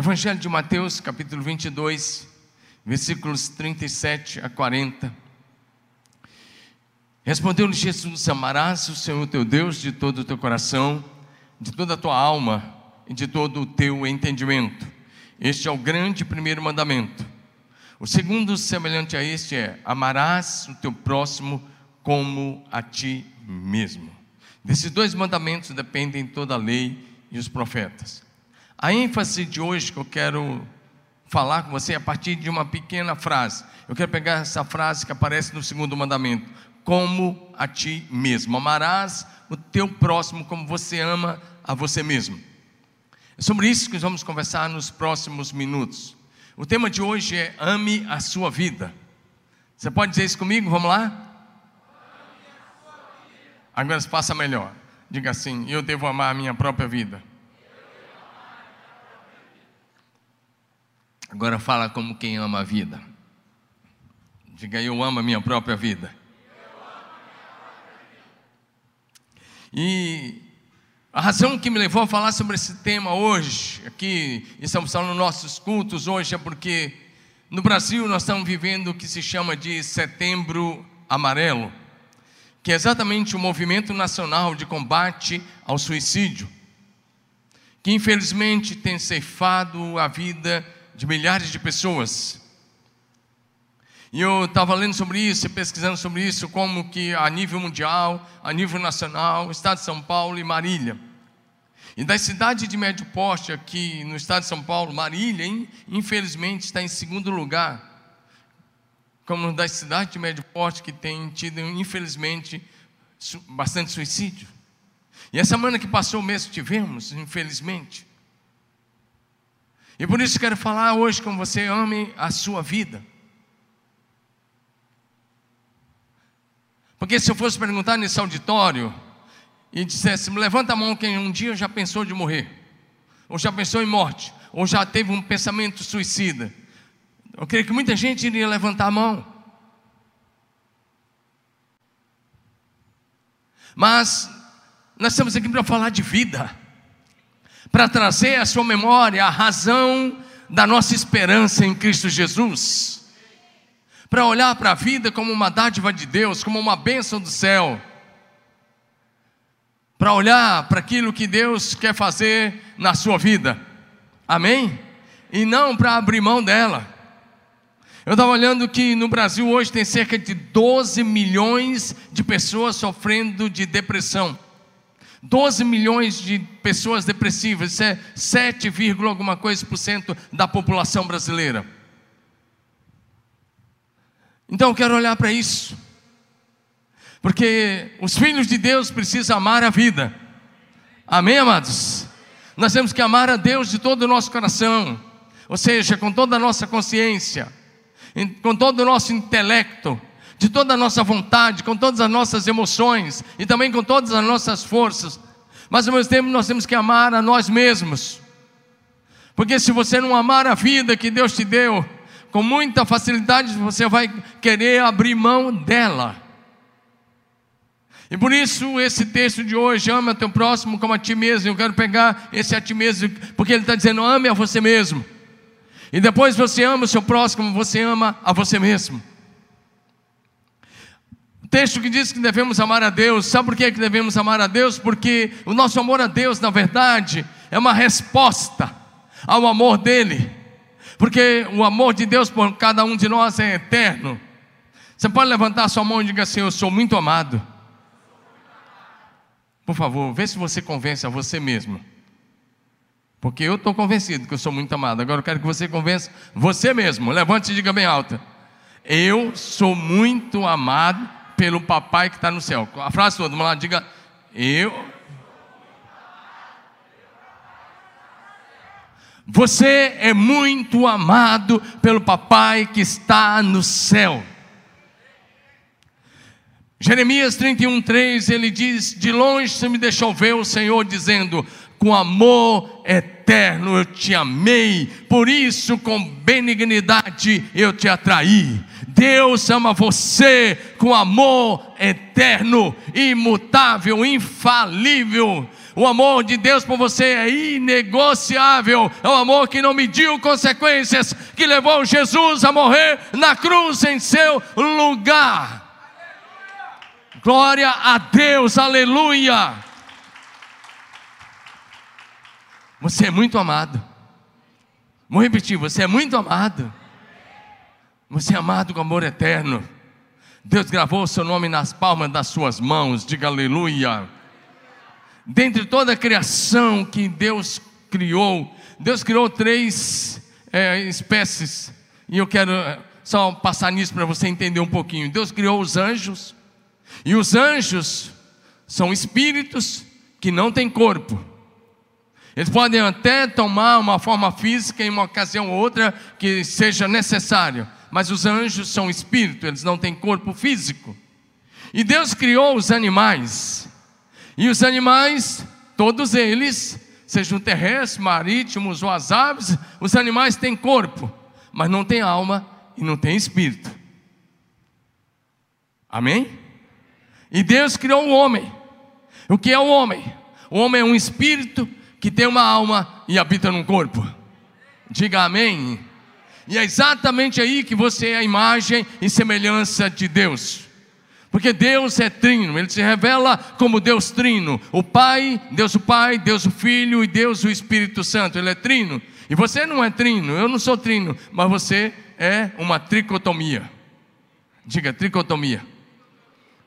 Evangelho de Mateus, capítulo 22, versículos 37 a 40. Respondeu-lhe Jesus: Amarás o Senhor teu Deus de todo o teu coração, de toda a tua alma e de todo o teu entendimento. Este é o grande primeiro mandamento. O segundo, semelhante a este, é: Amarás o teu próximo como a ti mesmo. Desses dois mandamentos dependem toda a lei e os profetas. A ênfase de hoje que eu quero falar com você é a partir de uma pequena frase. Eu quero pegar essa frase que aparece no segundo mandamento: como a ti mesmo. Amarás o teu próximo como você ama a você mesmo. É sobre isso que nós vamos conversar nos próximos minutos. O tema de hoje é ame a sua vida. Você pode dizer isso comigo? Vamos lá? Agora passa melhor. Diga assim: eu devo amar a minha própria vida. Agora fala como quem ama a vida. Diga, eu amo a minha própria vida. E a razão que me levou a falar sobre esse tema hoje, aqui estamos falando nos nossos cultos hoje, é porque no Brasil nós estamos vivendo o que se chama de Setembro Amarelo, que é exatamente o movimento nacional de combate ao suicídio, que infelizmente tem ceifado a vida de milhares de pessoas. E eu estava lendo sobre isso, pesquisando sobre isso, como que a nível mundial, a nível nacional, Estado de São Paulo e Marília. E da cidade de médio porte aqui no Estado de São Paulo, Marília, infelizmente, está em segundo lugar. Como das cidades de médio porte que tem tido, infelizmente, bastante suicídio. E essa semana que passou mesmo tivemos, infelizmente. E por isso quero falar hoje com você, ame a sua vida. Porque se eu fosse perguntar nesse auditório e dissesse, levanta a mão quem um dia já pensou de morrer, ou já pensou em morte, ou já teve um pensamento suicida, eu creio que muita gente iria levantar a mão. Mas nós estamos aqui para falar de vida, para trazer à sua memória a razão da nossa esperança em Cristo Jesus para olhar para a vida como uma dádiva de Deus, como uma bênção do céu, para olhar para aquilo que Deus quer fazer na sua vida, amém? E não para abrir mão dela. Eu estava olhando que no Brasil hoje tem cerca de 12 milhões de pessoas sofrendo de depressão. 12 milhões de pessoas depressivas, isso é 7, alguma coisa por cento da população brasileira. Então eu quero olhar para isso, porque os filhos de Deus precisam amar a vida, amém, amados? Nós temos que amar a Deus de todo o nosso coração, ou seja, com toda a nossa consciência, com todo o nosso intelecto, de toda a nossa vontade, com todas as nossas emoções e também com todas as nossas forças, mas ao mesmo tempo nós temos que amar a nós mesmos, porque se você não amar a vida que Deus te deu, com muita facilidade você vai querer abrir mão dela. E por isso, esse texto de hoje, ama teu próximo como a ti mesmo. Eu quero pegar esse a ti mesmo, porque ele está dizendo: ame a você mesmo. E depois você ama o seu próximo, você ama a você mesmo. Texto que diz que devemos amar a Deus, sabe por que devemos amar a Deus? Porque o nosso amor a Deus, na verdade, é uma resposta ao amor dEle porque o amor de Deus por cada um de nós é eterno. Você pode levantar sua mão e diga assim: Eu sou muito amado. Por favor, vê se você convence a você mesmo. Porque eu estou convencido que eu sou muito amado. Agora eu quero que você convença você mesmo. Levante e diga bem alto: Eu sou muito amado pelo papai que está no céu. A frase toda, vamos lá, diga: Eu Você é muito amado pelo papai que está no céu. Jeremias 31, 3, ele diz: De longe você me deixou ver o Senhor dizendo: Com amor eterno eu te amei, por isso com benignidade eu te atraí. Deus ama você com amor eterno, imutável, infalível O amor de Deus por você é inegociável. É um amor que não mediu consequências, que levou Jesus a morrer na cruz em seu lugar. Glória a Deus, aleluia. Você é muito amado. Vou repetir: você é muito amado. Você é amado com amor eterno. Deus gravou o seu nome nas palmas das suas mãos, diga aleluia. Dentre toda a criação que Deus criou, Deus criou três é, espécies, e eu quero é, só passar nisso para você entender um pouquinho. Deus criou os anjos, e os anjos são espíritos que não têm corpo. Eles podem até tomar uma forma física em uma ocasião ou outra que seja necessário, mas os anjos são espírito, eles não têm corpo físico. E Deus criou os animais, e os animais, todos eles, sejam terrestres, marítimos ou as aves, os animais têm corpo, mas não têm alma e não têm espírito. Amém? E Deus criou o homem. O que é o homem? O homem é um espírito que tem uma alma e habita num corpo. Diga amém. E é exatamente aí que você é a imagem e semelhança de Deus. Porque Deus é trino, ele se revela como Deus trino, o Pai, Deus o Pai, Deus o Filho e Deus o Espírito Santo, ele é trino. E você não é trino, eu não sou trino, mas você é uma tricotomia. Diga tricotomia.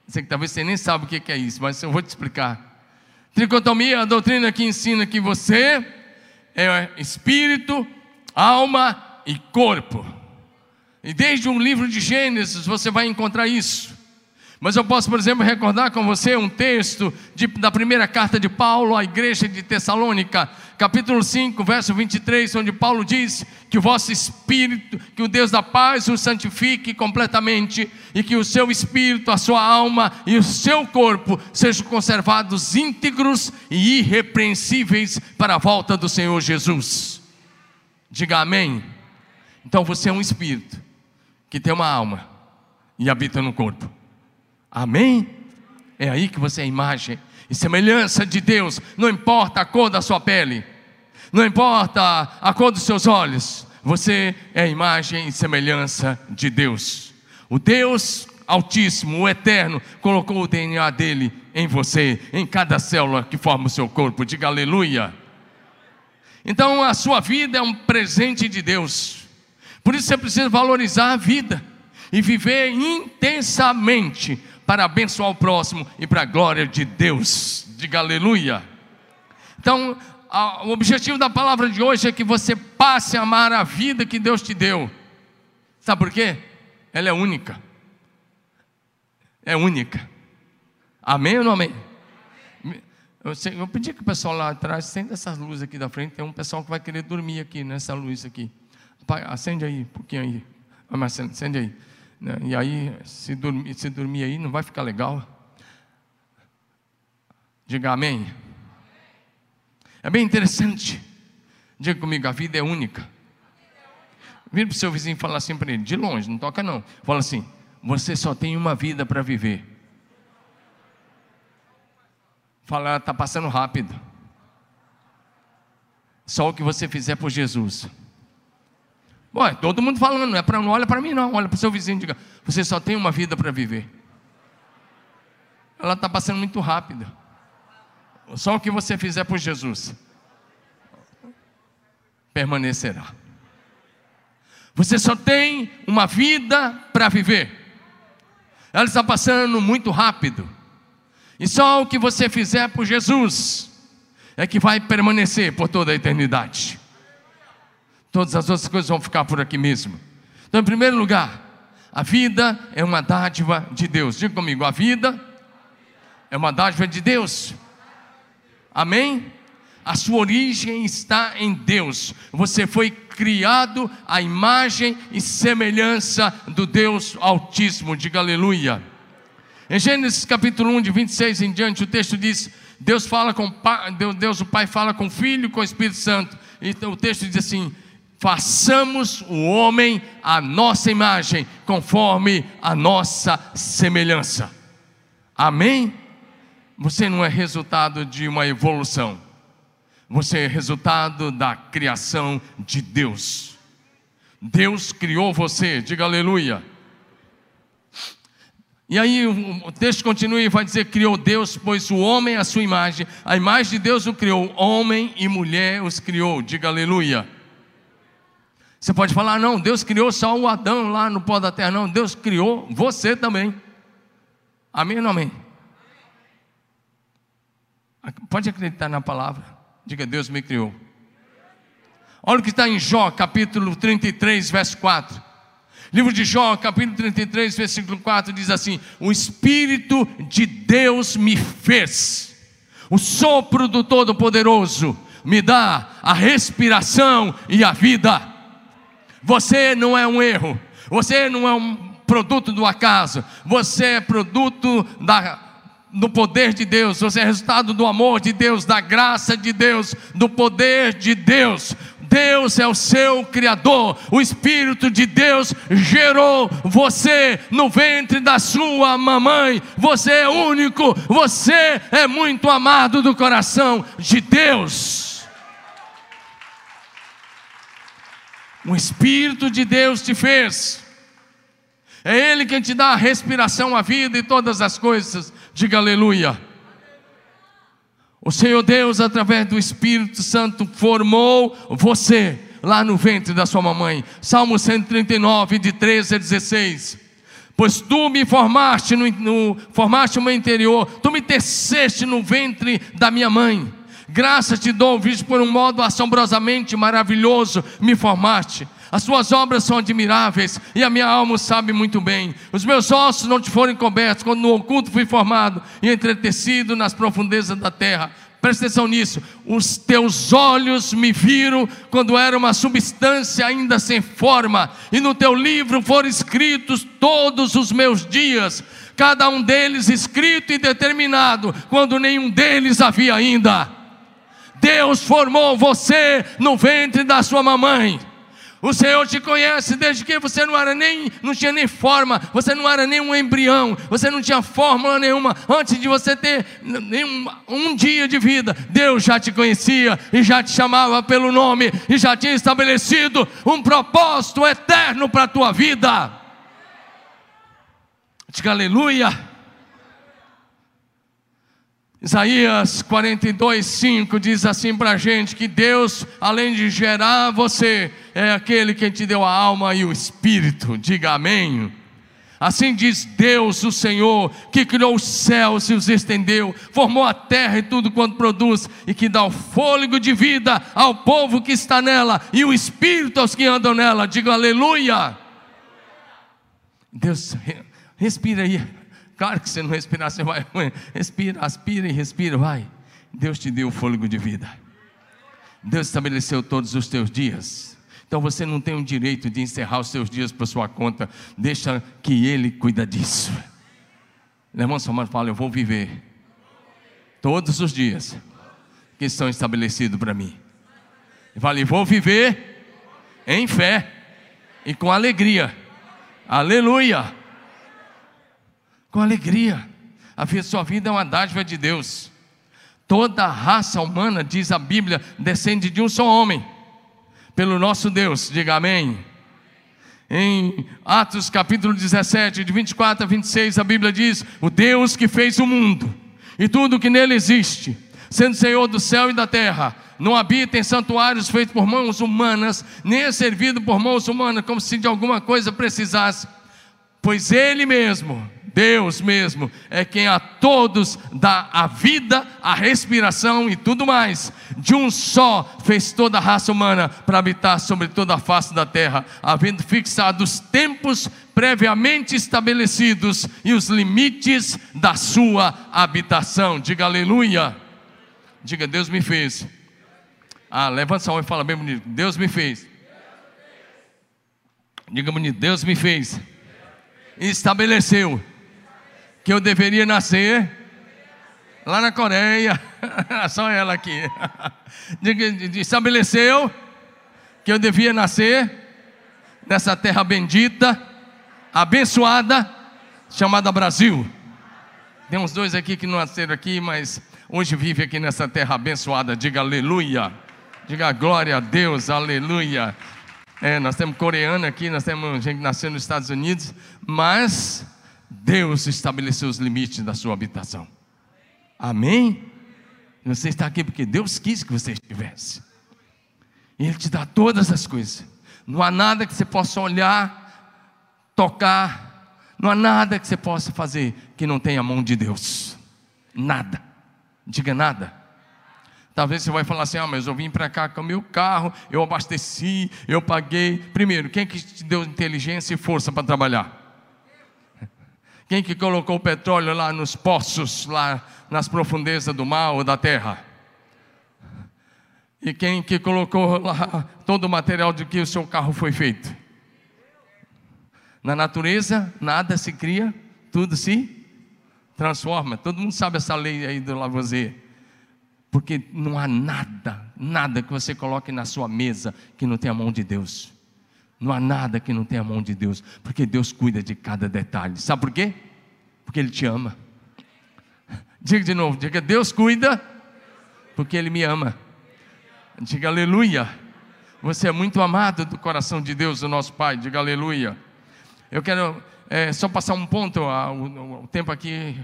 Sei que talvez você nem sabe o que é isso, mas eu vou te explicar. Tricotomia é a doutrina que ensina que você é espírito, alma e corpo. E desde o livro de Gênesis você vai encontrar isso. Mas eu posso, por exemplo, recordar com você um texto de, da primeira carta de Paulo à igreja de Tessalônica, capítulo 5, verso 23, onde Paulo diz que o vosso espírito, que o Deus da paz o santifique completamente e que o seu espírito, a sua alma e o seu corpo sejam conservados íntegros e irrepreensíveis para a volta do Senhor Jesus. Diga amém. Então você é um espírito que tem uma alma e habita no corpo. Amém? É aí que você é imagem e semelhança de Deus, não importa a cor da sua pele, não importa a cor dos seus olhos, você é imagem e semelhança de Deus. O Deus Altíssimo, o Eterno, colocou o DNA dele em você, em cada célula que forma o seu corpo. Diga aleluia. Então a sua vida é um presente de Deus. Por isso você precisa valorizar a vida e viver intensamente para abençoar o próximo e para a glória de Deus. Diga aleluia. Então, a, o objetivo da palavra de hoje é que você passe a amar a vida que Deus te deu. Sabe por quê? Ela é única. É única. Amém ou não amém? Eu, eu pedi que o pessoal lá atrás acenda essas luzes aqui da frente. Tem um pessoal que vai querer dormir aqui nessa luz aqui. Pai, acende aí, um pouquinho aí. Vamos acende aí. Né? E aí, se dormir, se dormir aí, não vai ficar legal. Diga amém. É bem interessante. Diga comigo, a vida é única. Vira para o seu vizinho e fala assim para ele, de longe, não toca não. Fala assim, você só tem uma vida para viver. Fala, está passando rápido. Só o que você fizer por Jesus. Ué, todo mundo falando, não, é pra, não olha para mim não, olha para o seu vizinho e diga, você só tem uma vida para viver. Ela está passando muito rápida. Só o que você fizer por Jesus permanecerá. Você só tem uma vida para viver. Ela está passando muito rápido. E só o que você fizer por Jesus é que vai permanecer por toda a eternidade. Todas as outras coisas vão ficar por aqui mesmo. Então, em primeiro lugar, a vida é uma dádiva de Deus. Diga comigo, a vida é uma dádiva de Deus. Amém? A sua origem está em Deus. Você foi criado à imagem e semelhança do Deus Altíssimo. Diga aleluia. Em Gênesis capítulo 1, de 26 em diante, o texto diz: Deus fala com Deus, o Pai fala com o Filho e com o Espírito Santo. E o texto diz assim: façamos o homem a nossa imagem, conforme a nossa semelhança. Amém? você não é resultado de uma evolução, você é resultado da criação de Deus. Deus criou você, diga aleluia. E aí o texto continua e vai dizer: criou Deus, pois o homem é a sua imagem, a imagem de Deus o criou, homem e mulher os criou, diga aleluia. Você pode falar, não, Deus criou só o Adão lá no pó da terra, não, Deus criou você também. Amém ou não amém? Pode acreditar na palavra, diga, Deus me criou. Olha o que está em Jó, capítulo 33, verso 4. Livro de Jó, capítulo 33, versículo 4, diz assim: O Espírito de Deus me fez, o sopro do Todo-Poderoso me dá a respiração e a vida. Você não é um erro, você não é um produto do acaso, você é produto da, do poder de Deus, você é resultado do amor de Deus, da graça de Deus, do poder de Deus. Deus é o seu Criador, o Espírito de Deus gerou você no ventre da sua mamãe. Você é único, você é muito amado do coração de Deus. O Espírito de Deus te fez. É Ele quem te dá a respiração, a vida e todas as coisas. Diga aleluia. O Senhor Deus, através do Espírito Santo, formou você lá no ventre da sua mamãe. Salmo 139, de 13 a 16. Pois tu me formaste no, no formaste o meu interior, tu me teceste no ventre da minha mãe. Graças te dou, visto por um modo assombrosamente maravilhoso me formaste. As tuas obras são admiráveis e a minha alma sabe muito bem. Os meus ossos não te foram cobertos quando no oculto fui formado e entretecido nas profundezas da terra. Presta atenção nisso. Os teus olhos me viram quando era uma substância ainda sem forma, e no teu livro foram escritos todos os meus dias, cada um deles escrito e determinado, quando nenhum deles havia ainda. Deus formou você no ventre da sua mamãe. O Senhor te conhece desde que você não era nem, não tinha nem forma, você não era nem um embrião, você não tinha fórmula nenhuma. Antes de você ter nenhum, um dia de vida, Deus já te conhecia e já te chamava pelo nome e já tinha estabelecido um propósito eterno para a tua vida. Diga aleluia. Isaías 42, 5 diz assim para a gente: que Deus, além de gerar você, é aquele que te deu a alma e o espírito. Diga amém. Assim diz Deus, o Senhor, que criou os céus e os estendeu, formou a terra e tudo quanto produz, e que dá o fôlego de vida ao povo que está nela, e o espírito aos que andam nela. Diga aleluia. Deus, respira aí. Claro que você não respirar, você vai. Respira, aspira e respira, vai. Deus te deu o fôlego de vida. Deus estabeleceu todos os teus dias. Então você não tem o direito de encerrar os seus dias por sua conta. Deixa que Ele cuida disso. Levanta sua mão e fala: Eu vou viver todos os dias que estão estabelecidos para mim. E fale: Vou viver em fé e com alegria. Aleluia com alegria. A sua vida é uma dádiva de Deus. Toda a raça humana, diz a Bíblia, descende de um só homem, pelo nosso Deus. Diga amém. Em Atos capítulo 17, de 24 a 26, a Bíblia diz: O Deus que fez o mundo e tudo que nele existe, sendo Senhor do céu e da terra, não habita em santuários feitos por mãos humanas, nem é servido por mãos humanas, como se de alguma coisa precisasse, pois Ele mesmo Deus mesmo é quem a todos dá a vida, a respiração e tudo mais. De um só fez toda a raça humana para habitar sobre toda a face da terra, havendo fixado os tempos previamente estabelecidos e os limites da sua habitação. Diga aleluia. Diga, Deus me fez. Ah, levanta a mão e fala bem bonito. Deus me fez. Diga bonito, Deus me fez. Estabeleceu que eu deveria nascer lá na Coreia, só ela aqui, estabeleceu que eu devia nascer nessa terra bendita, abençoada, chamada Brasil. Tem uns dois aqui que não nasceram aqui, mas hoje vive aqui nessa terra abençoada. Diga aleluia. Diga glória a Deus, aleluia. É, nós temos coreano aqui, nós temos gente que nasceu nos Estados Unidos, mas Deus estabeleceu os limites da sua habitação. Amém? Você está aqui porque Deus quis que você estivesse. E Ele te dá todas as coisas. Não há nada que você possa olhar, tocar, não há nada que você possa fazer que não tenha a mão de Deus. Nada. Diga nada. Talvez você vai falar assim: ah, mas eu vim para cá com o meu carro, eu abasteci, eu paguei. Primeiro, quem que te deu inteligência e força para trabalhar? Quem que colocou o petróleo lá nos poços, lá nas profundezas do mar ou da terra? E quem que colocou lá todo o material de que o seu carro foi feito? Na natureza, nada se cria, tudo se transforma. Todo mundo sabe essa lei aí do Lavoisier. Porque não há nada, nada que você coloque na sua mesa que não tenha a mão de Deus. Não há nada que não tenha a mão de Deus, porque Deus cuida de cada detalhe. Sabe por quê? Porque Ele te ama. Diga de novo, diga Deus cuida, porque Ele me ama. Diga aleluia. Você é muito amado do coração de Deus, o nosso Pai. Diga aleluia. Eu quero é, só passar um ponto. o, o tempo aqui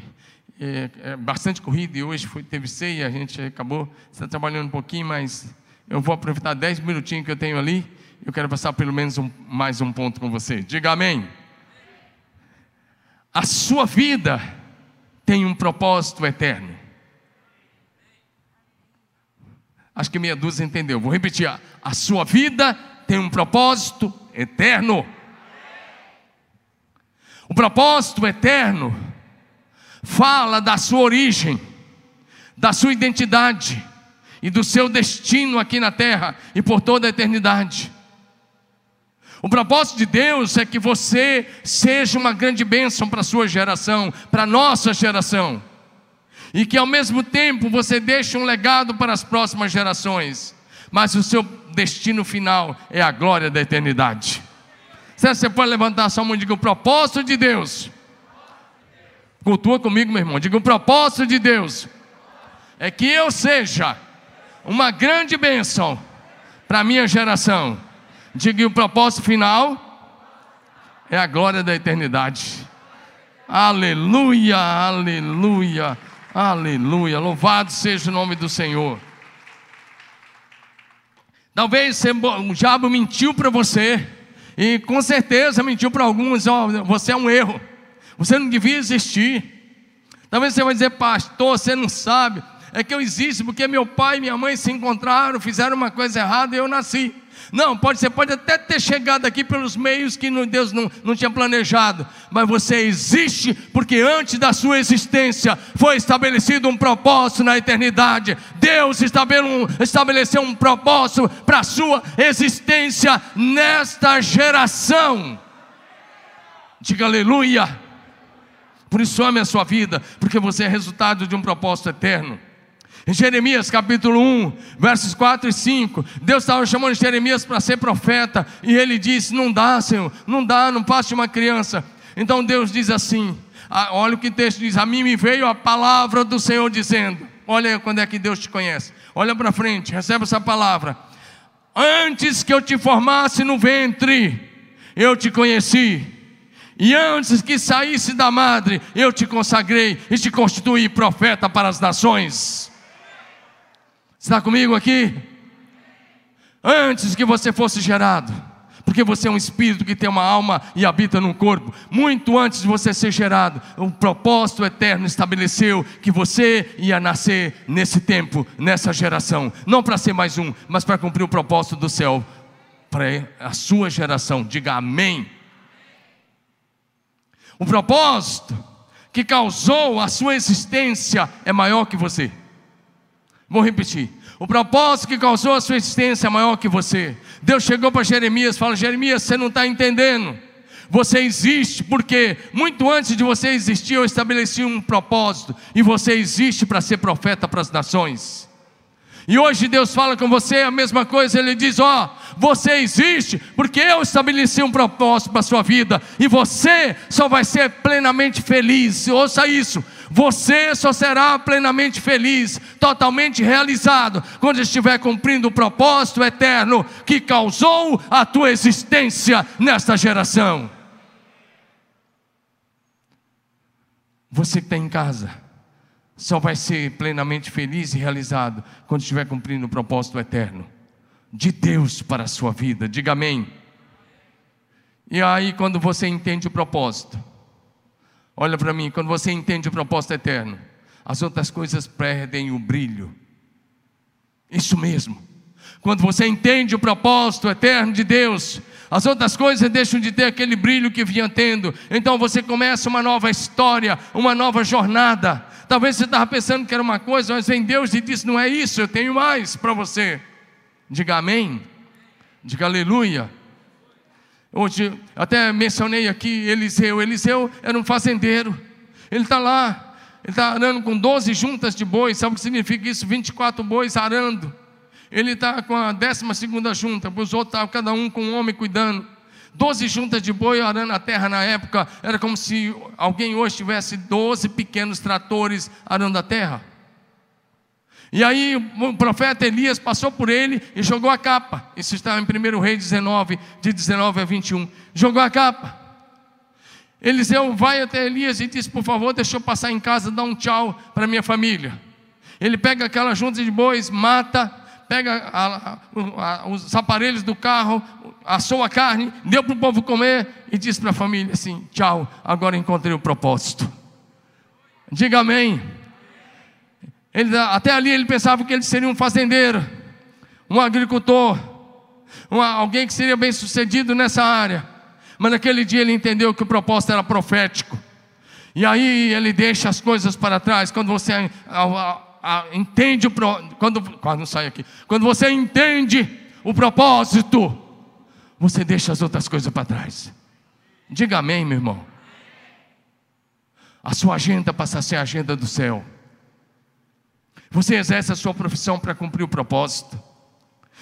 é, é bastante corrido e hoje foi, teve ceia, a gente acabou está trabalhando um pouquinho, mas eu vou aproveitar 10 minutinhos que eu tenho ali. Eu quero passar pelo menos um, mais um ponto com você. Diga amém. A sua vida tem um propósito eterno. Acho que meia dúzia entendeu. Vou repetir. A sua vida tem um propósito eterno. O propósito eterno fala da sua origem, da sua identidade e do seu destino aqui na terra e por toda a eternidade. O propósito de Deus é que você seja uma grande bênção para a sua geração, para a nossa geração, e que ao mesmo tempo você deixe um legado para as próximas gerações, mas o seu destino final é a glória da eternidade. Você pode levantar a sua mão e dizer: o propósito de Deus Cultua comigo, meu irmão. Diga: o propósito de Deus é que eu seja uma grande bênção para a minha geração. Diga: o propósito final é a glória da eternidade. Aleluia, aleluia, aleluia. Louvado seja o nome do Senhor. Talvez o diabo mentiu para você, e com certeza mentiu para alguns: ó, você é um erro. Você não devia existir. Talvez você vai dizer, pastor, você não sabe. É que eu existo porque meu pai e minha mãe se encontraram, fizeram uma coisa errada e eu nasci. Não, pode, você pode até ter chegado aqui pelos meios que Deus não, não tinha planejado, mas você existe porque antes da sua existência foi estabelecido um propósito na eternidade. Deus estabeleceu um propósito para a sua existência nesta geração. Diga aleluia. Por isso ame a sua vida, porque você é resultado de um propósito eterno. Em Jeremias capítulo 1, versos 4 e 5, Deus estava chamando Jeremias para ser profeta, e ele disse: Não dá, Senhor, não dá, não passe uma criança. Então Deus diz assim: Olha o que o texto diz: A mim me veio a palavra do Senhor dizendo: Olha quando é que Deus te conhece, olha para frente, recebe essa palavra. Antes que eu te formasse no ventre, eu te conheci e antes que saísse da madre, eu te consagrei e te constituí profeta para as nações. Está comigo aqui? Antes que você fosse gerado, porque você é um espírito que tem uma alma e habita num corpo. Muito antes de você ser gerado, um propósito eterno estabeleceu que você ia nascer nesse tempo, nessa geração, não para ser mais um, mas para cumprir o propósito do céu para a sua geração. Diga amém. O propósito que causou a sua existência é maior que você. Vou repetir. O propósito que causou a sua existência é maior que você. Deus chegou para Jeremias e falou: Jeremias, você não está entendendo. Você existe porque muito antes de você existir, eu estabeleci um propósito. E você existe para ser profeta para as nações. E hoje Deus fala com você a mesma coisa, Ele diz: Ó, oh, Você existe porque eu estabeleci um propósito para a sua vida e você só vai ser plenamente feliz. Ouça isso. Você só será plenamente feliz, totalmente realizado, quando estiver cumprindo o propósito eterno que causou a tua existência nesta geração. Você que está em casa, só vai ser plenamente feliz e realizado quando estiver cumprindo o propósito eterno de Deus para a sua vida. Diga amém. E aí, quando você entende o propósito, olha para mim, quando você entende o propósito eterno, as outras coisas perdem o brilho. Isso mesmo. Quando você entende o propósito eterno de Deus, as outras coisas deixam de ter aquele brilho que vinha tendo. Então você começa uma nova história, uma nova jornada. Talvez você estava pensando que era uma coisa, mas vem Deus e diz: Não é isso, eu tenho mais para você. Diga amém. Diga aleluia. Hoje, até mencionei aqui Eliseu. Eliseu era um fazendeiro. Ele está lá, ele está arando com 12 juntas de bois. Sabe o que significa isso? 24 bois arando. Ele está com a décima segunda junta, os outros estavam cada um com um homem cuidando. Doze juntas de boi arando a terra na época, era como se alguém hoje tivesse doze pequenos tratores arando a terra. E aí o profeta Elias passou por ele e jogou a capa. Isso está em 1 Rei 19, de 19 a 21. Jogou a capa. Eliseu vai até Elias e diz: Por favor, deixa eu passar em casa, dar um tchau para minha família. Ele pega aquela junta de bois, mata, pega a, a, os aparelhos do carro, assou a carne, deu para o povo comer e disse para a família assim: Tchau, agora encontrei o propósito. Diga amém. Ele, até ali ele pensava que ele seria um fazendeiro, um agricultor, uma, alguém que seria bem sucedido nessa área. Mas naquele dia ele entendeu que o propósito era profético. E aí ele deixa as coisas para trás. Quando você a, entende o quando sai aqui. Quando você entende o propósito, você deixa as outras coisas para trás. Diga amém, meu irmão. A sua agenda passa a ser a agenda do céu. Você exerce a sua profissão para cumprir o propósito.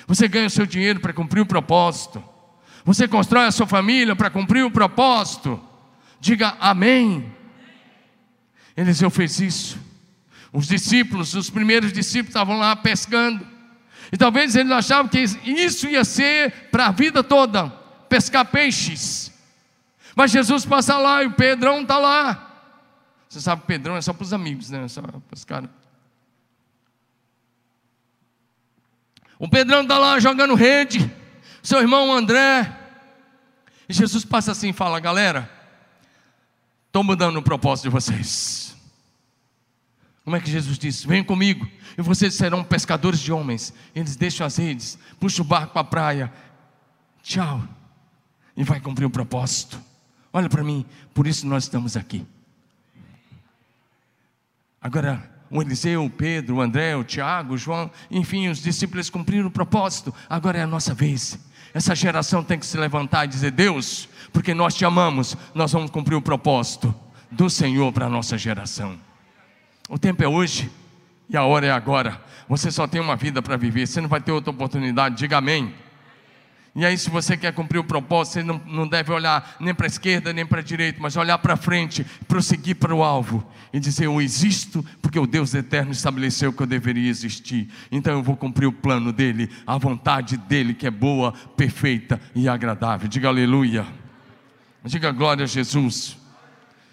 Você ganha o seu dinheiro para cumprir o propósito. Você constrói a sua família para cumprir o propósito. Diga amém. Eliseu fez isso. Os discípulos, os primeiros discípulos estavam lá pescando. E talvez eles achavam que isso ia ser para a vida toda pescar peixes. Mas Jesus passa lá e o Pedrão está lá. Você sabe que Pedrão é só para os amigos, né? É só para os caras. O Pedrão está lá jogando rede, seu irmão André. E Jesus passa assim e fala: galera, estou mudando o propósito de vocês. Como é que Jesus disse? Venham comigo e vocês serão pescadores de homens. Eles deixam as redes, puxam o barco para a praia. Tchau. E vai cumprir o propósito. Olha para mim, por isso nós estamos aqui. Agora, o Eliseu, o Pedro, o André, o Tiago, o João, enfim, os discípulos cumpriram o propósito. Agora é a nossa vez. Essa geração tem que se levantar e dizer: Deus, porque nós te amamos, nós vamos cumprir o propósito do Senhor para a nossa geração. O tempo é hoje e a hora é agora. Você só tem uma vida para viver, você não vai ter outra oportunidade. Diga amém. E aí, se você quer cumprir o propósito, você não, não deve olhar nem para a esquerda nem para a direita, mas olhar para frente, prosseguir para o alvo e dizer: Eu existo porque o Deus eterno estabeleceu que eu deveria existir. Então eu vou cumprir o plano dele, a vontade dele, que é boa, perfeita e agradável. Diga aleluia. Diga glória a Jesus.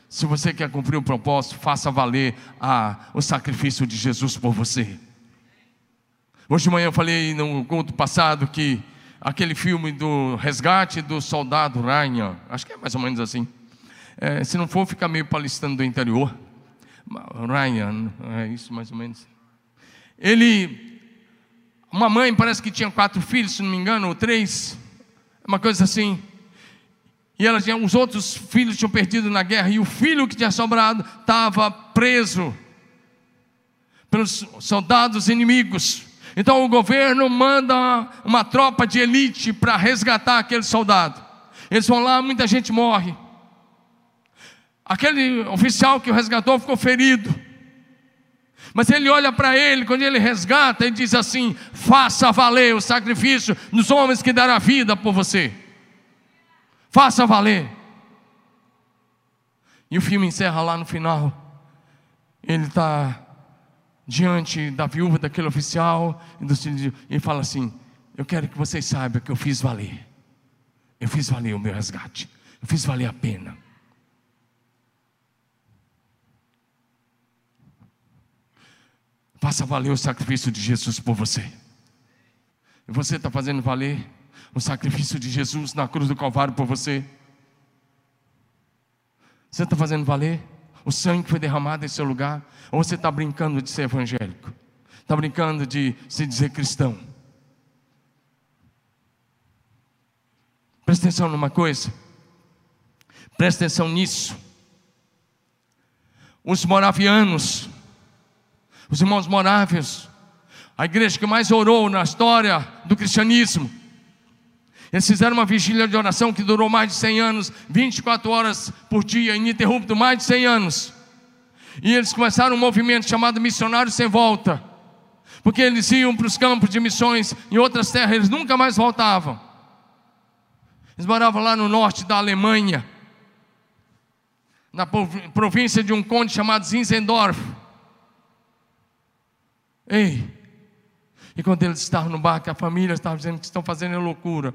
Se você quer cumprir o propósito, faça valer a, o sacrifício de Jesus por você. Hoje de manhã eu falei no culto passado que aquele filme do resgate do soldado Ryan, acho que é mais ou menos assim. É, se não for, fica meio palestando do interior. Ryan, é isso mais ou menos. Ele, uma mãe parece que tinha quatro filhos, se não me engano, ou três, uma coisa assim. E ela tinha, os outros filhos tinham perdido na guerra, e o filho que tinha sobrado estava preso pelos soldados inimigos. Então o governo manda uma tropa de elite para resgatar aquele soldado. Eles vão lá, muita gente morre. Aquele oficial que o resgatou ficou ferido. Mas ele olha para ele, quando ele resgata, ele diz assim: faça valer o sacrifício dos homens que deram a vida por você. Faça valer. E o filme encerra lá no final. Ele está diante da viúva daquele oficial e fala assim: Eu quero que vocês saibam que eu fiz valer. Eu fiz valer o meu resgate. Eu fiz valer a pena. Faça valer o sacrifício de Jesus por você. E você está fazendo valer o sacrifício de Jesus na cruz do Calvário por você? Você está fazendo valer o sangue foi derramado em seu lugar? Ou você está brincando de ser evangélico? Está brincando de se dizer cristão? Presta atenção numa coisa. Presta atenção nisso. Os moravianos os irmãos moráveis, a igreja que mais orou na história do cristianismo. Eles fizeram uma vigília de oração que durou mais de 100 anos, 24 horas por dia, ininterrupto, mais de 100 anos. E eles começaram um movimento chamado Missionários Sem Volta, porque eles iam para os campos de missões em outras terras, eles nunca mais voltavam. Eles moravam lá no norte da Alemanha, na província de um conde chamado Zinzendorf. Ei! E quando eles estavam no barco, a família estava dizendo que estão fazendo loucura.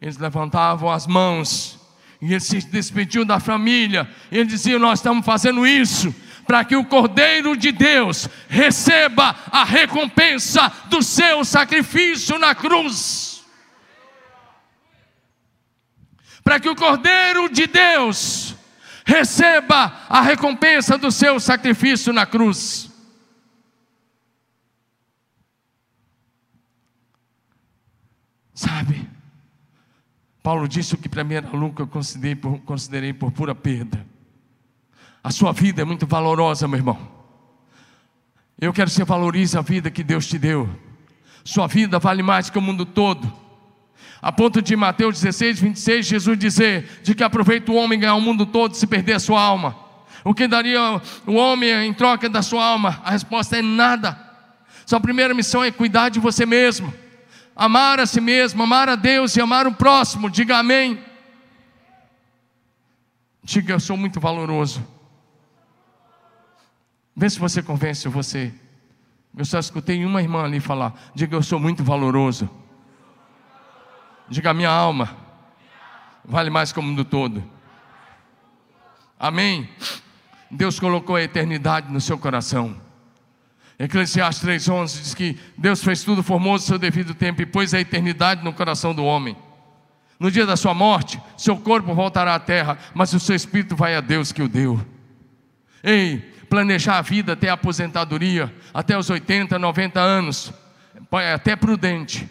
Eles levantavam as mãos e eles se despediam da família. Eles diziam: Nós estamos fazendo isso para que o Cordeiro de Deus receba a recompensa do seu sacrifício na cruz. Para que o Cordeiro de Deus receba a recompensa do seu sacrifício na cruz. Sabe? Paulo disse o que para mim era lucro, eu considerei por, considerei por pura perda. A sua vida é muito valorosa, meu irmão. Eu quero que você valorize a vida que Deus te deu. Sua vida vale mais que o mundo todo. A ponto de Mateus 16, 26, Jesus dizer: de que aproveita o homem ganhar o mundo todo se perder a sua alma. O que daria o homem em troca da sua alma? A resposta é nada. Sua primeira missão é cuidar de você mesmo amar a si mesmo, amar a Deus e amar o próximo. Diga amém. Diga, eu sou muito valoroso. Vê se você convence você. Eu só escutei uma irmã ali falar: Diga, eu sou muito valoroso. Diga, minha alma vale mais que o mundo todo. Amém. Deus colocou a eternidade no seu coração. Eclesiastes 3,11 diz que Deus fez tudo formoso no seu devido tempo e pôs a eternidade no coração do homem. No dia da sua morte, seu corpo voltará à terra, mas o seu espírito vai a Deus que o deu. Ei, planejar a vida até a aposentadoria, até os 80, 90 anos, é até prudente,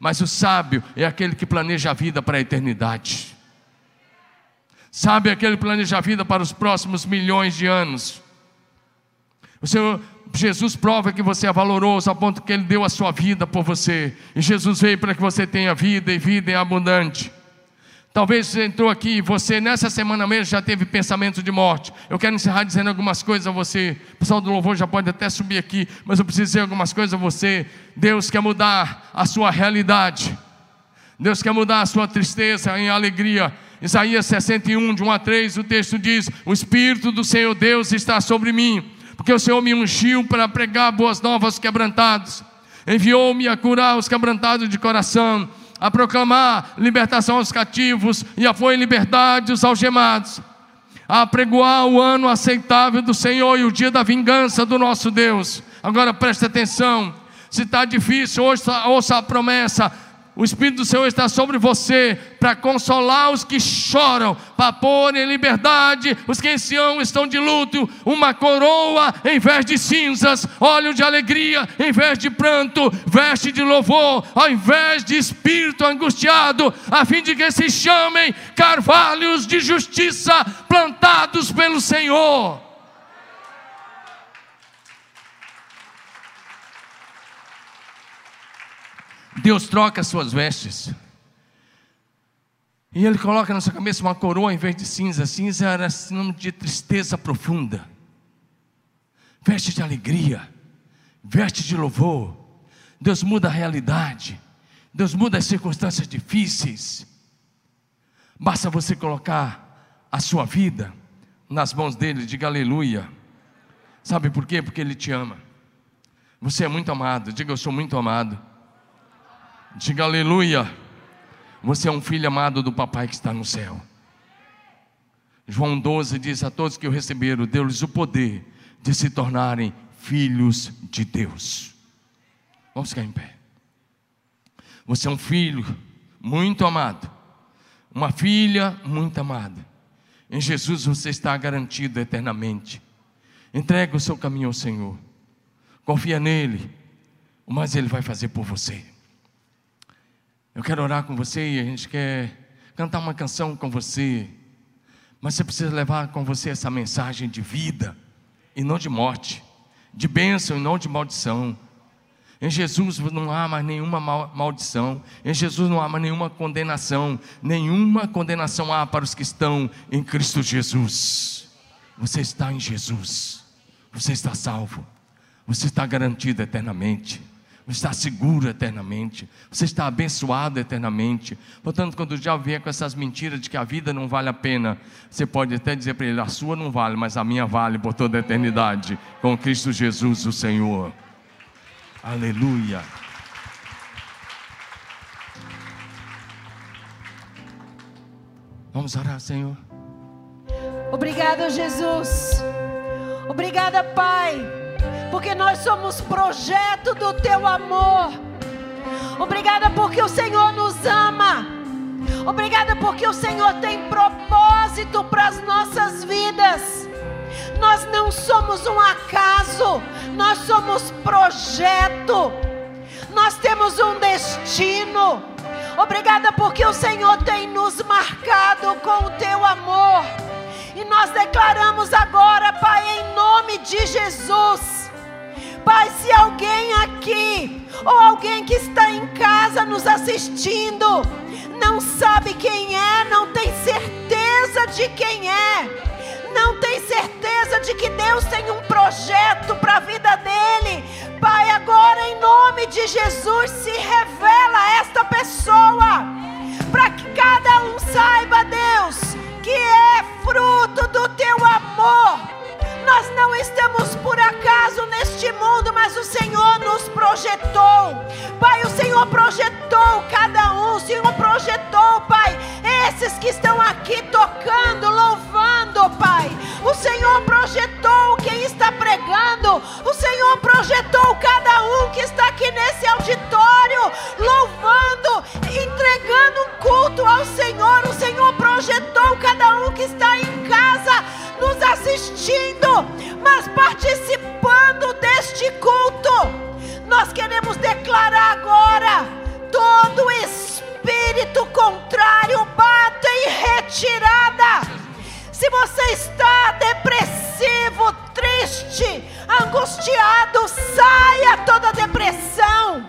mas o sábio é aquele que planeja a vida para a eternidade. Sabe aquele que planeja a vida para os próximos milhões de anos. O Senhor Jesus prova que você é valoroso, a ponto que Ele deu a sua vida por você. E Jesus veio para que você tenha vida e vida em abundante. Talvez você entrou aqui e você nessa semana mesmo já teve pensamento de morte. Eu quero encerrar dizendo algumas coisas a você. O pessoal do louvor já pode até subir aqui, mas eu preciso dizer algumas coisas a você. Deus quer mudar a sua realidade. Deus quer mudar a sua tristeza em alegria. Isaías 61, de 1 a 3, o texto diz: O Espírito do Senhor Deus está sobre mim porque o Senhor me ungiu para pregar boas novas aos quebrantados, enviou-me a curar os quebrantados de coração, a proclamar libertação aos cativos e a foi liberdade aos algemados, a pregoar o ano aceitável do Senhor e o dia da vingança do nosso Deus. Agora preste atenção, se está difícil, ouça, ouça a promessa o Espírito do Senhor está sobre você para consolar os que choram, para pôr em liberdade os que em Sião estão de luto, uma coroa em vez de cinzas, óleo de alegria em vez de pranto, veste de louvor ao invés de espírito angustiado, a fim de que se chamem carvalhos de justiça plantados pelo Senhor. Deus troca as suas vestes. E Ele coloca na sua cabeça uma coroa em vez de cinza. Cinza era sinônimo de tristeza profunda. Veste de alegria. veste de louvor. Deus muda a realidade. Deus muda as circunstâncias difíceis. Basta você colocar a sua vida nas mãos dele, diga aleluia. Sabe por quê? Porque ele te ama. Você é muito amado, diga eu sou muito amado. Diga aleluia. Você é um filho amado do papai que está no céu. João 12 diz a todos que o receberam, deu-lhes o poder de se tornarem filhos de Deus. Vamos ficar em pé. Você é um filho muito amado, uma filha muito amada. Em Jesus você está garantido eternamente. Entrega o seu caminho ao Senhor. Confia nele, mas ele vai fazer por você. Eu quero orar com você e a gente quer cantar uma canção com você. Mas você precisa levar com você essa mensagem de vida e não de morte, de bênção e não de maldição. Em Jesus não há mais nenhuma maldição, em Jesus não há mais nenhuma condenação, nenhuma condenação há para os que estão em Cristo Jesus. Você está em Jesus, você está salvo, você está garantido eternamente. Você está seguro eternamente, você está abençoado eternamente. Portanto, quando o diabo vier com essas mentiras de que a vida não vale a pena, você pode até dizer para ele: a sua não vale, mas a minha vale por toda a eternidade, com Cristo Jesus, o Senhor. Aleluia. Vamos orar, Senhor. Obrigada, Jesus. Obrigada, Pai, porque nós somos projeto do Teu amor. Obrigada porque o Senhor nos ama. Obrigada porque o Senhor tem propósito para as nossas vidas. Nós não somos um acaso, nós somos projeto, nós temos um destino. Obrigada porque o Senhor tem nos marcado com o teu amor. E nós declaramos agora, Pai, em nome de Jesus. Pai, se alguém aqui ou alguém que está em casa nos assistindo não sabe quem é, não tem certeza de quem é, não tem certeza de que Deus tem um projeto para a vida dele, Pai, agora em nome de Jesus, se revela a esta pessoa, para que cada um saiba, Deus, que é fruto do teu amor projetou. Pai, o Senhor projetou cada um, o Senhor projetou, Pai, esses que estão aqui tocando, louvando, Pai. O Senhor projetou quem está pregando, o Senhor projetou cada um que está aqui nesse auditório, louvando, entregando um culto ao Senhor. O Senhor projetou cada um que está em casa, nos assistindo mas participando. Nós queremos declarar agora: todo espírito contrário bata em retirada. Se você está depressivo, triste, angustiado, saia toda depressão.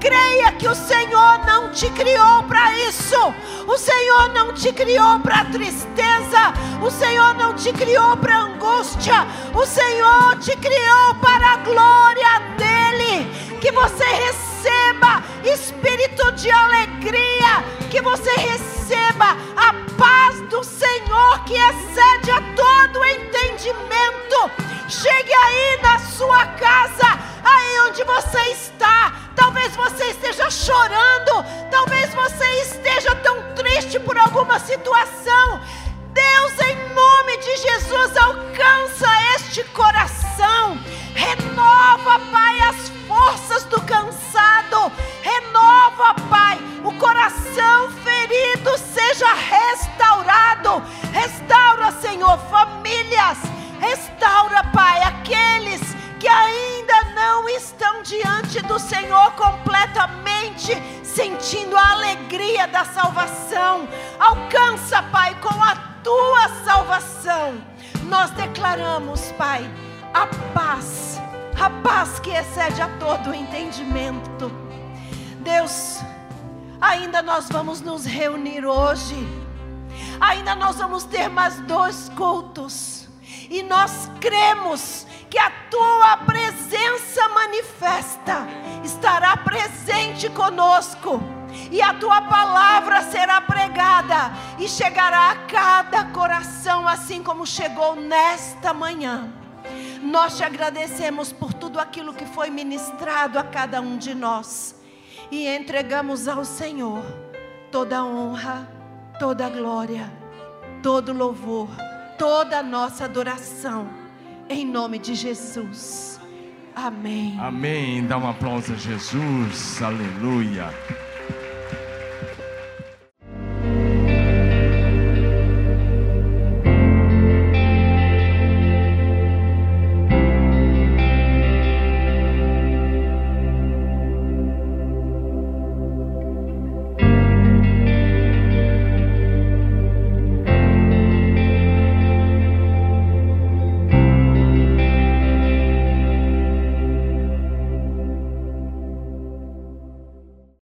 Creia que o Senhor não te criou para isso. O Senhor não te criou para tristeza. O Senhor não te criou para angústia. O Senhor te criou para a glória dEle. Que você receba espírito de alegria. Que você receba a paz do Senhor que excede a todo entendimento. Chegue aí na sua casa, aí onde você está chorando, talvez você esteja tão triste por alguma situação. Excede a todo o entendimento. Deus, ainda nós vamos nos reunir hoje, ainda nós vamos ter mais dois cultos, e nós cremos que a tua presença manifesta estará presente conosco. E a tua palavra será pregada e chegará a cada coração, assim como chegou nesta manhã. Nós te agradecemos por tudo aquilo que foi ministrado a cada um de nós e entregamos ao Senhor toda honra, toda glória, todo louvor, toda a nossa adoração, em nome de Jesus. Amém. Amém. Dá um aplauso a Jesus. Aleluia.